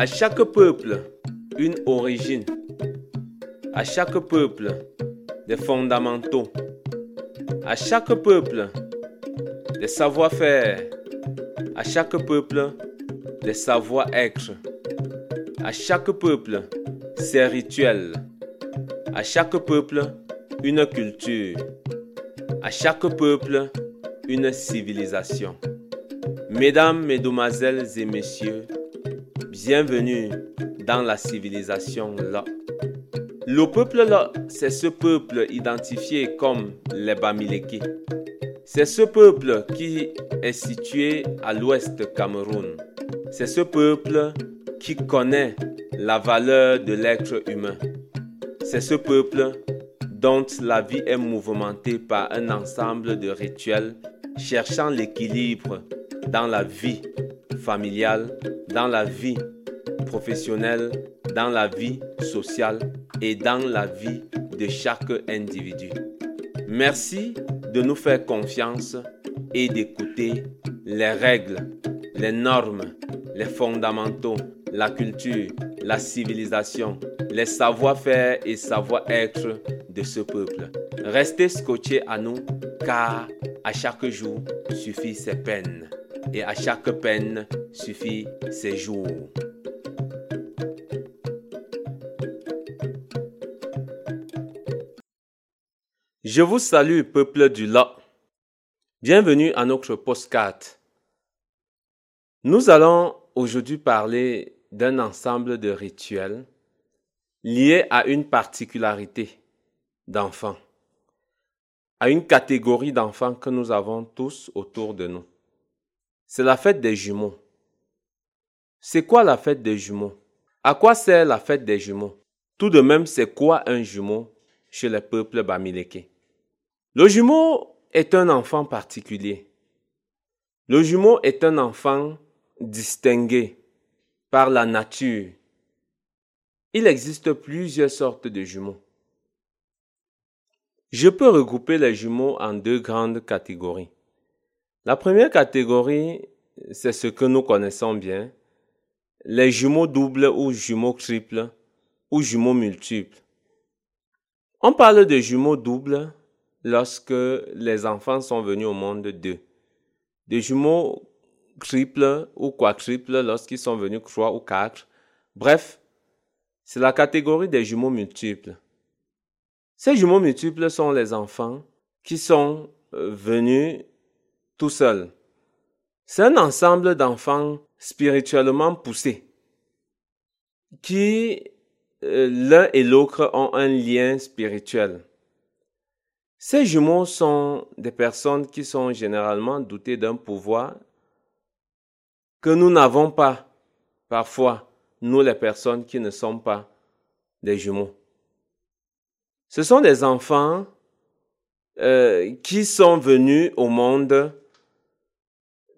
À chaque peuple, une origine. À chaque peuple, des fondamentaux. À chaque peuple, des savoir-faire. À chaque peuple, des savoir-être. À chaque peuple, ses rituels. À chaque peuple, une culture. À chaque peuple, une civilisation. Mesdames, Mesdemoiselles et Messieurs, bienvenue dans la civilisation là. Le peuple là, c'est ce peuple identifié comme les Bamileke. C'est ce peuple qui est situé à l'ouest Cameroun. C'est ce peuple qui connaît la valeur de l'être humain. C'est ce peuple dont la vie est mouvementée par un ensemble de rituels cherchant l'équilibre dans la vie familiale, dans la vie professionnelle, dans la vie sociale et dans la vie de chaque individu. Merci de nous faire confiance et d'écouter les règles, les normes, les fondamentaux, la culture, la civilisation, les savoir-faire et savoir-être de ce peuple. Restez scotchés à nous car à chaque jour suffit ses peines et à chaque peine suffit ses jours. Je vous salue, peuple du Lot. Bienvenue à notre postcard. Nous allons aujourd'hui parler d'un ensemble de rituels liés à une particularité d'enfants, à une catégorie d'enfants que nous avons tous autour de nous. C'est la fête des jumeaux. C'est quoi la fête des jumeaux? À quoi sert la fête des jumeaux? Tout de même, c'est quoi un jumeau chez le peuple bamileke Le jumeau est un enfant particulier. Le jumeau est un enfant distingué par la nature. Il existe plusieurs sortes de jumeaux. Je peux regrouper les jumeaux en deux grandes catégories. La première catégorie, c'est ce que nous connaissons bien, les jumeaux doubles ou jumeaux triples ou jumeaux multiples. On parle de jumeaux doubles lorsque les enfants sont venus au monde deux. De jumeaux triples ou quadruples lorsqu'ils sont venus trois ou quatre. Bref, c'est la catégorie des jumeaux multiples. Ces jumeaux multiples sont les enfants qui sont euh, venus tout seuls. C'est un ensemble d'enfants spirituellement poussés qui, euh, l'un et l'autre, ont un lien spirituel. Ces jumeaux sont des personnes qui sont généralement dotées d'un pouvoir que nous n'avons pas parfois, nous les personnes qui ne sommes pas des jumeaux. Ce sont des enfants euh, qui sont venus au monde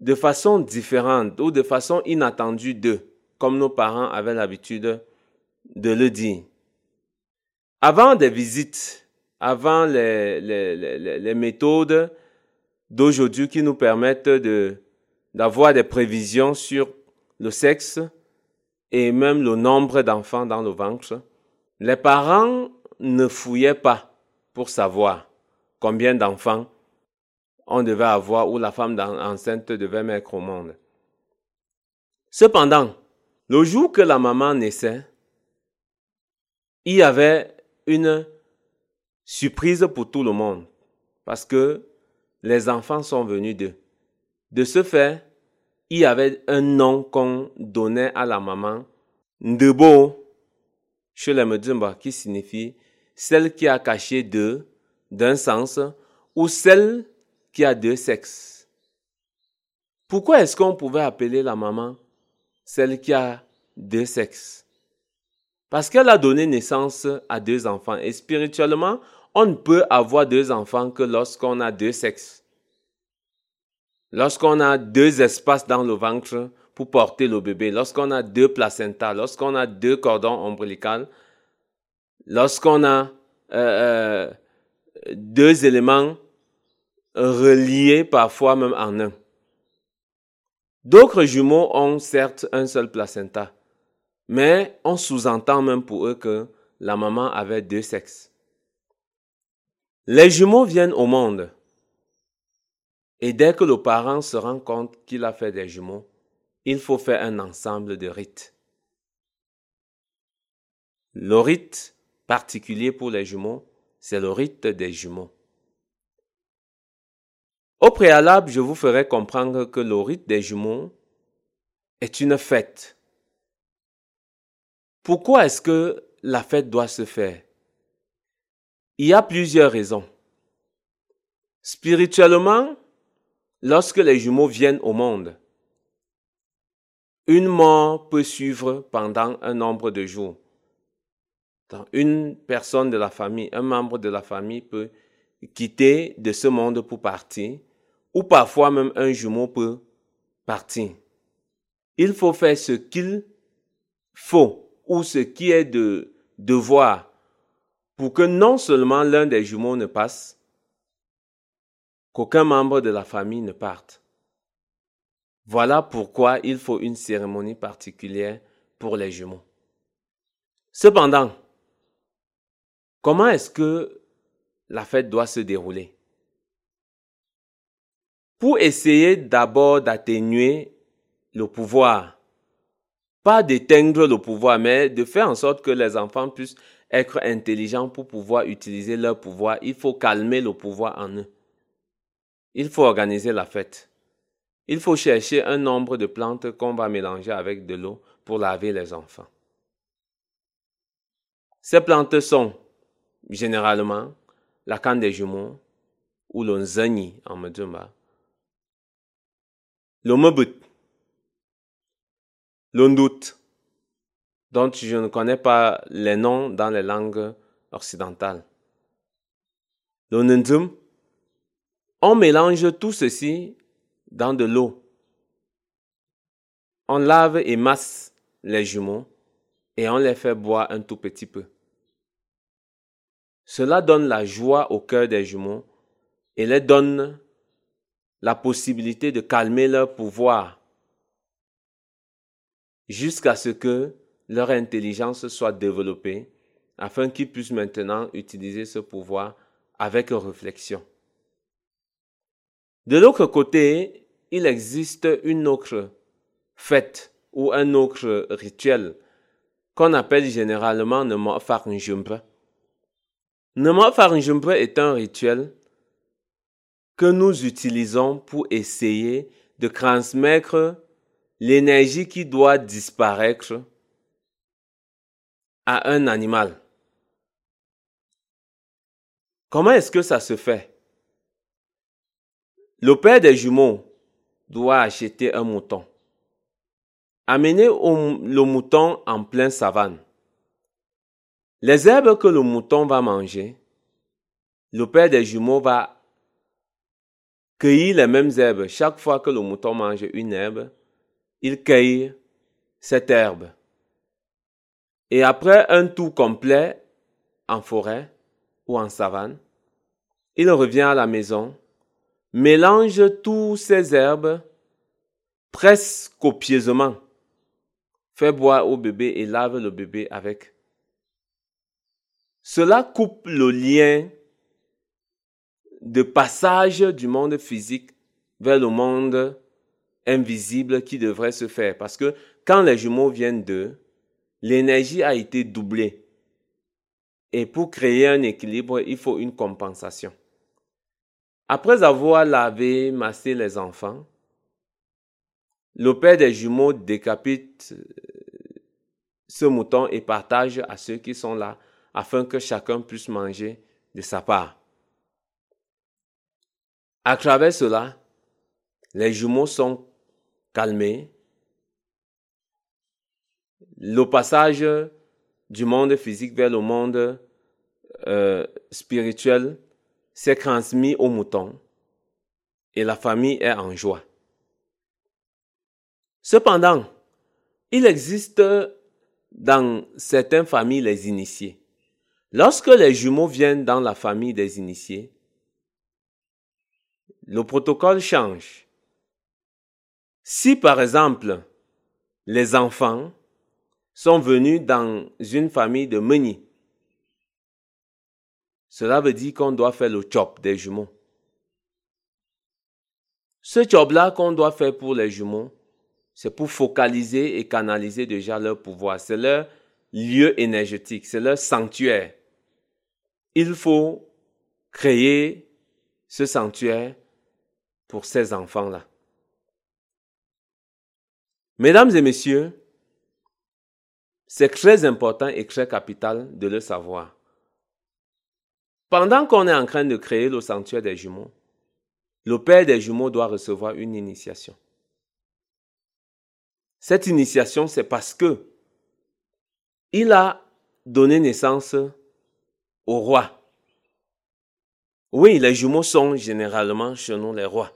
de façon différente ou de façon inattendue d'eux, comme nos parents avaient l'habitude de le dire. Avant des visites, avant les, les, les, les méthodes d'aujourd'hui qui nous permettent de, d'avoir des prévisions sur le sexe et même le nombre d'enfants dans le ventre, les parents ne fouillaient pas pour savoir combien d'enfants on devait avoir ou la femme enceinte devait mettre au monde. Cependant, le jour que la maman naissait, il y avait une surprise pour tout le monde parce que les enfants sont venus d'eux. De ce fait, il y avait un nom qu'on donnait à la maman, Ndebo, chez les Medjumba, qui signifie celle qui a caché deux, d'un sens, ou celle qui a deux sexes. Pourquoi est-ce qu'on pouvait appeler la maman celle qui a deux sexes? Parce qu'elle a donné naissance à deux enfants. Et spirituellement, on ne peut avoir deux enfants que lorsqu'on a deux sexes. Lorsqu'on a deux espaces dans le ventre pour porter le bébé, lorsqu'on a deux placentas, lorsqu'on a deux cordons ombilicaux, lorsqu'on a euh, euh, deux éléments reliés parfois même en un. D'autres jumeaux ont certes un seul placenta, Mais on sous-entend même pour eux que la maman avait deux sexes. Les jumeaux viennent au monde. Et dès que le parent se rend compte qu'il a fait des jumeaux, il faut faire un ensemble de rites. Le rite particulier pour les jumeaux, c'est le rite des jumeaux. Au préalable, je vous ferai comprendre que le rite des jumeaux est une fête. Pourquoi est-ce que la fête doit se faire? Il y a plusieurs raisons. Spirituellement, lorsque les jumeaux viennent au monde, une mort peut suivre pendant un nombre de jours. Une personne de la famille, un membre de la famille peut quitter de ce monde pour partir, ou parfois même un jumeau peut partir. Il faut faire ce qu'il faut ou ce qui est de devoir pour que non seulement l'un des jumeaux ne passe, qu'aucun membre de la famille ne parte. Voilà pourquoi il faut une cérémonie particulière pour les jumeaux. Cependant, comment est-ce que la fête doit se dérouler? Pour essayer d'abord d'atténuer le pouvoir, pas d'éteindre le pouvoir, mais de faire en sorte que les enfants puissent être intelligents pour pouvoir utiliser leur pouvoir, il faut calmer le pouvoir en eux. Il faut organiser la fête. Il faut chercher un nombre de plantes qu'on va mélanger avec de l'eau pour laver les enfants. Ces plantes sont généralement la canne des jumeaux ou le nzani en Medjumba, le ndut, dont je ne connais pas les noms dans les langues occidentales, le nzum. On mélange tout ceci dans de l'eau. On lave et masse les jumeaux et on les fait boire un tout petit peu. Cela donne la joie au cœur des jumeaux et les donne la possibilité de calmer leur pouvoir jusqu'à ce que leur intelligence soit développée afin qu'ils puissent maintenant utiliser ce pouvoir avec réflexion. De l'autre côté, il existe une autre fête ou un autre rituel qu'on appelle généralement Nemo Farinjumpe. Nemo Farinjumpe est un rituel nous utilisons pour essayer de transmettre l'énergie qui doit disparaître à un animal. Comment est-ce que ça se fait? Le père des jumeaux doit acheter un mouton. Amener le mouton en plein savane. Les herbes que le mouton va manger, le père des jumeaux va cueillir les mêmes herbes. Chaque fois que le mouton mange une herbe, il cueille cette herbe. Et après un tour complet en forêt ou en savane, il revient à la maison mélange tous ces herbes, presse copieusement, fait boire au bébé et lave le bébé avec. Cela coupe le lien de passage du monde physique vers le monde invisible qui devrait se faire. Parce que quand les jumeaux viennent d'eux, l'énergie a été doublée. Et pour créer un équilibre, il faut une compensation. Après avoir lavé, massé les enfants, le père des jumeaux décapite euh, ce mouton et partage à ceux qui sont là afin que chacun puisse manger de sa part. À travers cela, les jumeaux sont calmés. Le passage du monde physique vers le monde euh, spirituel s'est transmis au mouton et la famille est en joie. Cependant, il existe dans certaines familles les initiés. Lorsque les jumeaux viennent dans la famille des initiés, le protocole change. Si par exemple les enfants sont venus dans une famille de meuniers. Cela veut dire qu'on doit faire le job des jumeaux. Ce job-là qu'on doit faire pour les jumeaux, c'est pour focaliser et canaliser déjà leur pouvoir. C'est leur lieu énergétique, c'est leur sanctuaire. Il faut créer ce sanctuaire pour ces enfants-là. Mesdames et messieurs, c'est très important et très capital de le savoir. Pendant qu'on est en train de créer le sanctuaire des jumeaux, le père des jumeaux doit recevoir une initiation. Cette initiation, c'est parce que il a donné naissance au roi. Oui, les jumeaux sont généralement chez nous les rois.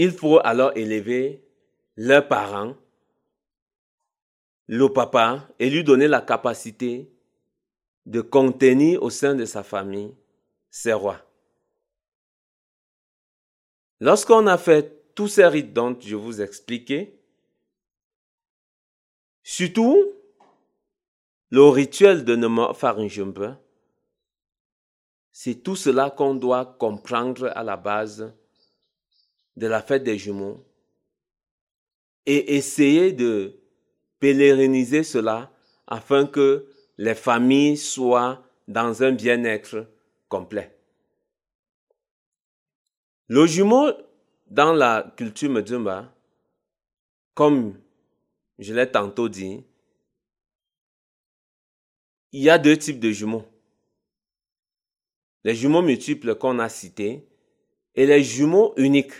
Il faut alors élever leurs parents, le papa, et lui donner la capacité de contenir au sein de sa famille ces rois. Lorsqu'on a fait tous ces rites dont je vous expliquais, surtout le rituel de Farinjumbe, c'est tout cela qu'on doit comprendre à la base de la fête des jumeaux et essayer de pèleriniser cela afin que les familles soient dans un bien-être complet. Le jumeau, dans la culture Medjumba, comme je l'ai tantôt dit, il y a deux types de jumeaux. Les jumeaux multiples qu'on a cités et les jumeaux uniques.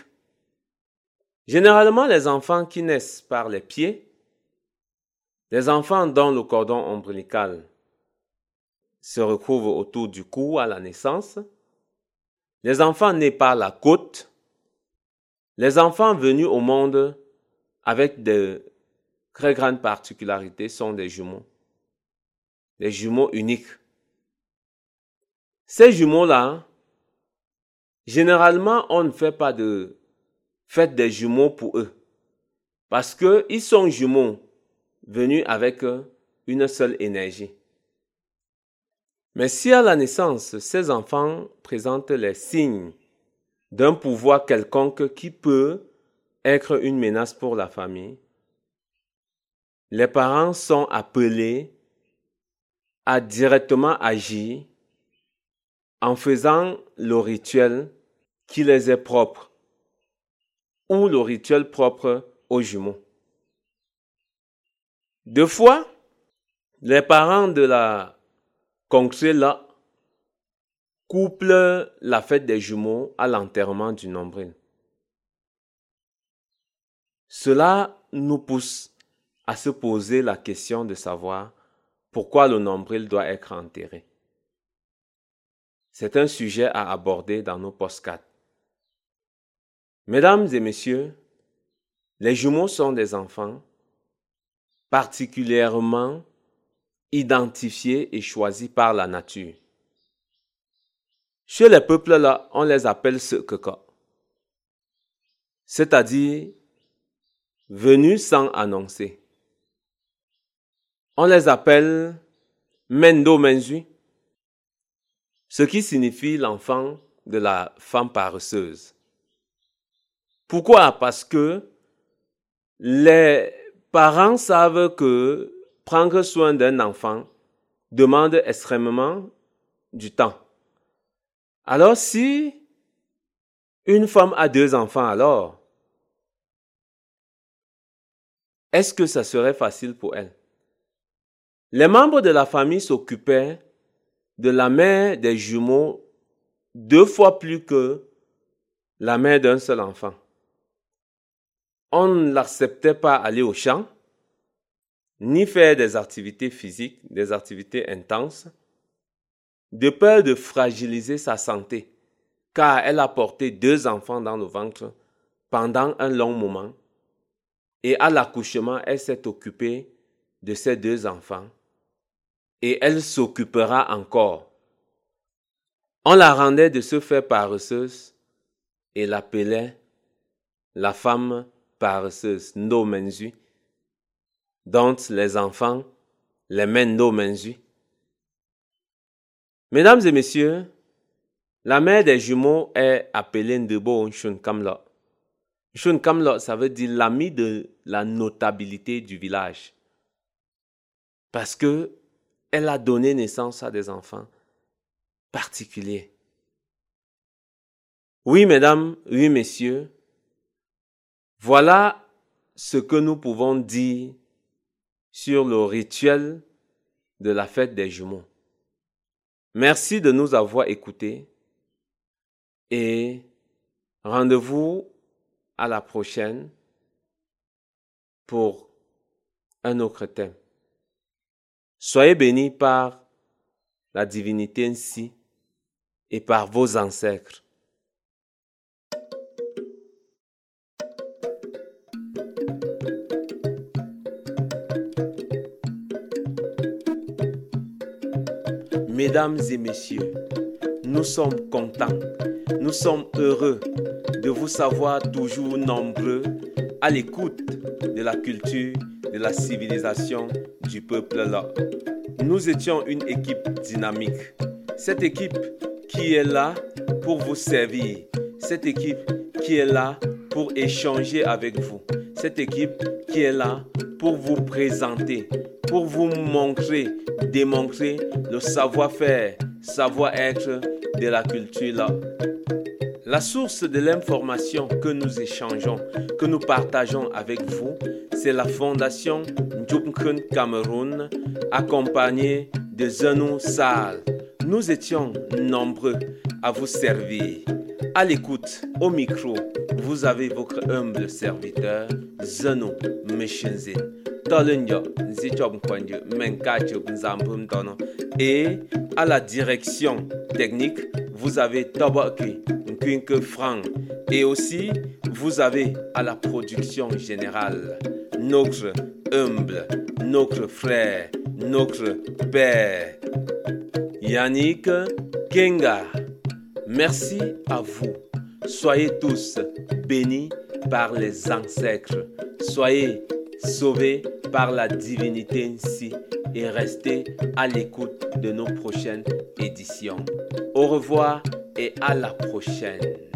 Généralement, les enfants qui naissent par les pieds, les enfants dont le cordon ombilical se recouvre autour du cou à la naissance, les enfants nés par la côte, les enfants venus au monde avec de très grandes particularités sont des jumeaux, des jumeaux uniques. Ces jumeaux-là, généralement, on ne fait pas de faites des jumeaux pour eux. Parce qu'ils sont jumeaux venus avec une seule énergie. Mais si à la naissance, ces enfants présentent les signes d'un pouvoir quelconque qui peut être une menace pour la famille, les parents sont appelés à directement agir en faisant le rituel qui les est propre ou le rituel propre aux jumeaux. Deux fois, les parents de la contrée là couplent la fête des jumeaux à l'enterrement du nombril. Cela nous pousse à se poser la question de savoir pourquoi le nombril doit être enterré. C'est un sujet à aborder dans nos postcards. Mesdames et messieurs, les jumeaux sont des enfants particulièrement identifiés et choisis par la nature. Chez les peuples là, on les appelle sekeka, c'est-à-dire venus sans annoncer. On les appelle mendo menzu, ce qui signifie l'enfant de la femme paresseuse. Pourquoi? Parce que les parents savent que prendre soin d'un enfant demande extrêmement du temps. Alors si une femme a deux enfants, alors, est-ce que ça serait facile pour elle? Les membres de la famille s'occupaient de la mère des jumeaux deux fois plus que la mère d'un seul enfant on ne l'acceptait pas aller au champ, ni faire des activités physiques, des activités intenses, de peur de fragiliser sa santé, car elle a porté deux enfants dans le ventre pendant un long moment, et à l'accouchement, elle s'est occupée de ces deux enfants, et elle s'occupera encore. On la rendait de ce fait paresseuse et l'appelait la femme par ce Menzu, dont les enfants les mènent mains Mesdames et messieurs, la mère des jumeaux est appelée Ndebo Shun Kamlo. Shun Kamlo, ça veut dire l'ami de la notabilité du village. Parce que elle a donné naissance à des enfants particuliers. Oui, mesdames, oui, messieurs, voilà ce que nous pouvons dire sur le rituel de la fête des jumeaux. Merci de nous avoir écoutés et rendez-vous à la prochaine pour un autre thème. Soyez bénis par la divinité ainsi et par vos ancêtres. Mesdames et messieurs, nous sommes contents, nous sommes heureux de vous savoir toujours nombreux à l'écoute de la culture, de la civilisation du peuple là. Nous étions une équipe dynamique. Cette équipe qui est là pour vous servir. Cette équipe qui est là pour échanger avec vous. Cette équipe qui est là pour vous présenter, pour vous montrer, démontrer le savoir-faire, savoir-être de la culture là. La source de l'information que nous échangeons, que nous partageons avec vous, c'est la fondation Njubkun Cameroun, accompagnée de Zenou Sal. Nous étions nombreux à vous servir. À l'écoute, au micro, vous avez votre humble serviteur, Zenou Et à la direction technique, vous avez Toboki Nkwinke Frank. Et aussi, vous avez à la production générale notre humble, notre frère, notre père, Yannick Kenga. Merci à vous. Soyez tous bénis par les ancêtres. Soyez sauvés par la divinité ainsi et restez à l'écoute de nos prochaines éditions. Au revoir et à la prochaine.